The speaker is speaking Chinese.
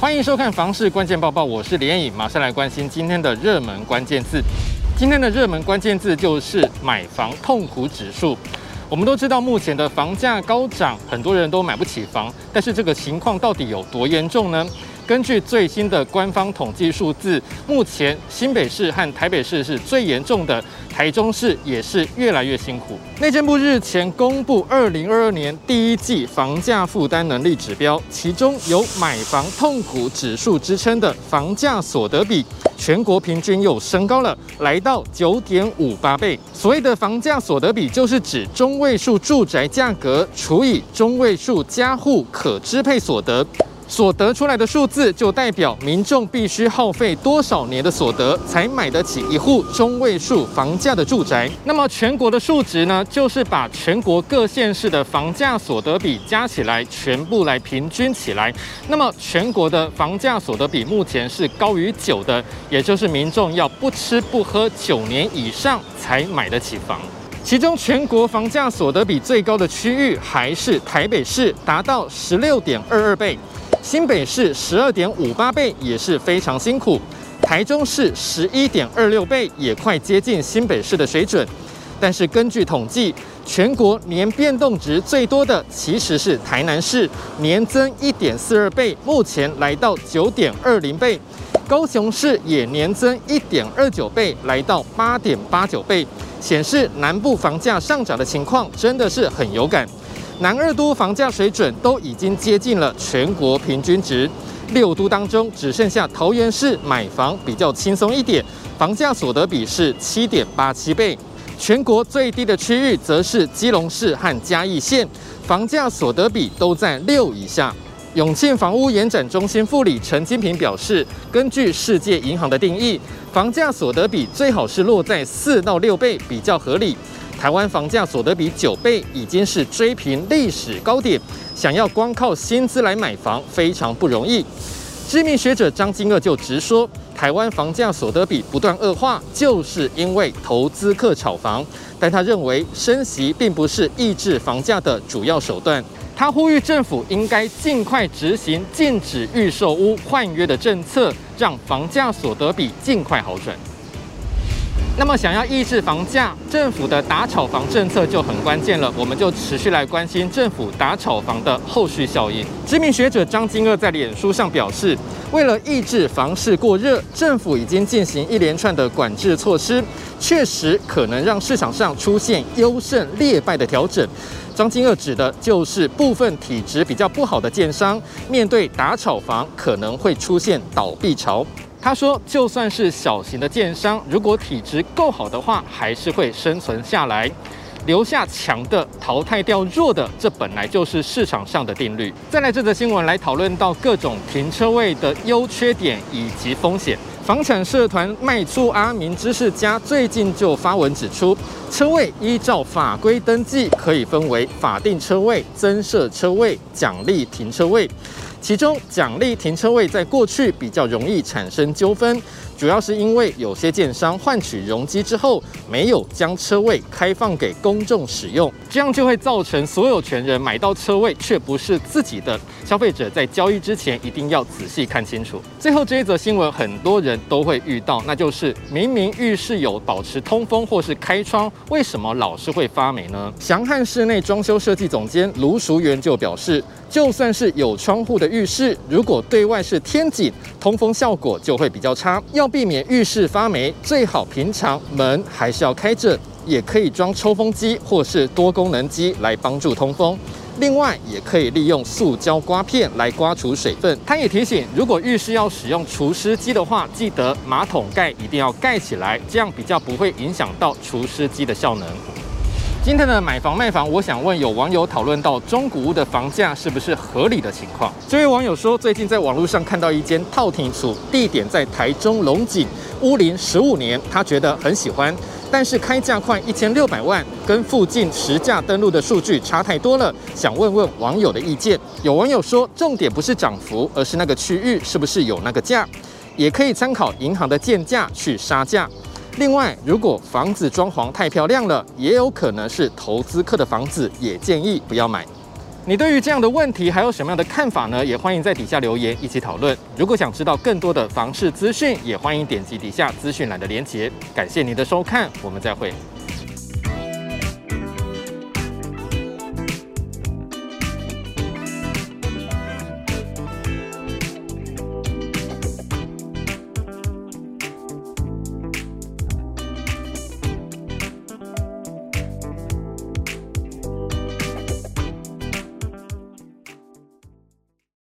欢迎收看《房市关键报报》，我是连颖，马上来关心今天的热门关键字。今天的热门关键字就是买房痛苦指数。我们都知道，目前的房价高涨，很多人都买不起房，但是这个情况到底有多严重呢？根据最新的官方统计数字，目前新北市和台北市是最严重的，台中市也是越来越辛苦。内政部日前公布二零二二年第一季房价负担能力指标，其中有买房痛苦指数之称的房价所得比，全国平均又升高了，来到九点五八倍。所谓的房价所得比，就是指中位数住宅价格除以中位数家户可支配所得。所得出来的数字，就代表民众必须耗费多少年的所得，才买得起一户中位数房价的住宅。那么全国的数值呢，就是把全国各县市的房价所得比加起来，全部来平均起来。那么全国的房价所得比目前是高于九的，也就是民众要不吃不喝九年以上才买得起房。其中全国房价所得比最高的区域还是台北市，达到十六点二二倍。新北市十二点五八倍也是非常辛苦，台中市十一点二六倍也快接近新北市的水准。但是根据统计，全国年变动值最多的其实是台南市，年增一点四二倍，目前来到九点二零倍。高雄市也年增一点二九倍，来到八点八九倍，显示南部房价上涨的情况真的是很有感。南二都房价水准都已经接近了全国平均值，六都当中只剩下桃园市买房比较轻松一点，房价所得比是七点八七倍。全国最低的区域则是基隆市和嘉义县，房价所得比都在六以下。永庆房屋延展中心副理陈金平表示，根据世界银行的定义，房价所得比最好是落在四到六倍比较合理。台湾房价所得比九倍已经是追平历史高点，想要光靠薪资来买房非常不容易。知名学者张金鶚就直说，台湾房价所得比不断恶化，就是因为投资客炒房。但他认为升息并不是抑制房价的主要手段。他呼吁政府应该尽快执行禁止预售屋换约的政策，让房价所得比尽快好转。那么，想要抑制房价，政府的打炒房政策就很关键了。我们就持续来关心政府打炒房的后续效应。知名学者张金鶚在脸书上表示，为了抑制房市过热，政府已经进行一连串的管制措施，确实可能让市场上出现优胜劣败的调整。张金鶚指的就是部分体质比较不好的建商，面对打炒房可能会出现倒闭潮。他说，就算是小型的建商，如果体质够好的话，还是会生存下来，留下强的，淘汰掉弱的，这本来就是市场上的定律。再来这则新闻来讨论到各种停车位的优缺点以及风险。房产社团卖出阿明知识家最近就发文指出，车位依照法规登记，可以分为法定车位、增设车位、奖励停车位。其中奖励停车位在过去比较容易产生纠纷，主要是因为有些建商换取容积之后，没有将车位开放给公众使用，这样就会造成所有权人买到车位却不是自己的。消费者在交易之前一定要仔细看清楚。最后这一则新闻很多人都会遇到，那就是明明浴室有保持通风或是开窗，为什么老是会发霉呢？祥汉室内装修设计总监卢淑媛就表示。就算是有窗户的浴室，如果对外是天井，通风效果就会比较差。要避免浴室发霉，最好平常门还是要开着，也可以装抽风机或是多功能机来帮助通风。另外，也可以利用塑胶刮片来刮除水分。他也提醒，如果浴室要使用除湿机的话，记得马桶盖一定要盖起来，这样比较不会影响到除湿机的效能。今天的买房卖房，我想问有网友讨论到中古屋的房价是不是合理的情况。这位网友说，最近在网络上看到一间套厅处，地点在台中龙井，屋龄十五年，他觉得很喜欢，但是开价快一千六百万，跟附近实价登录的数据差太多了，想问问网友的意见。有网友说，重点不是涨幅，而是那个区域是不是有那个价，也可以参考银行的建价去杀价。另外，如果房子装潢太漂亮了，也有可能是投资客的房子，也建议不要买。你对于这样的问题还有什么样的看法呢？也欢迎在底下留言一起讨论。如果想知道更多的房市资讯，也欢迎点击底下资讯栏的链接。感谢您的收看，我们再会。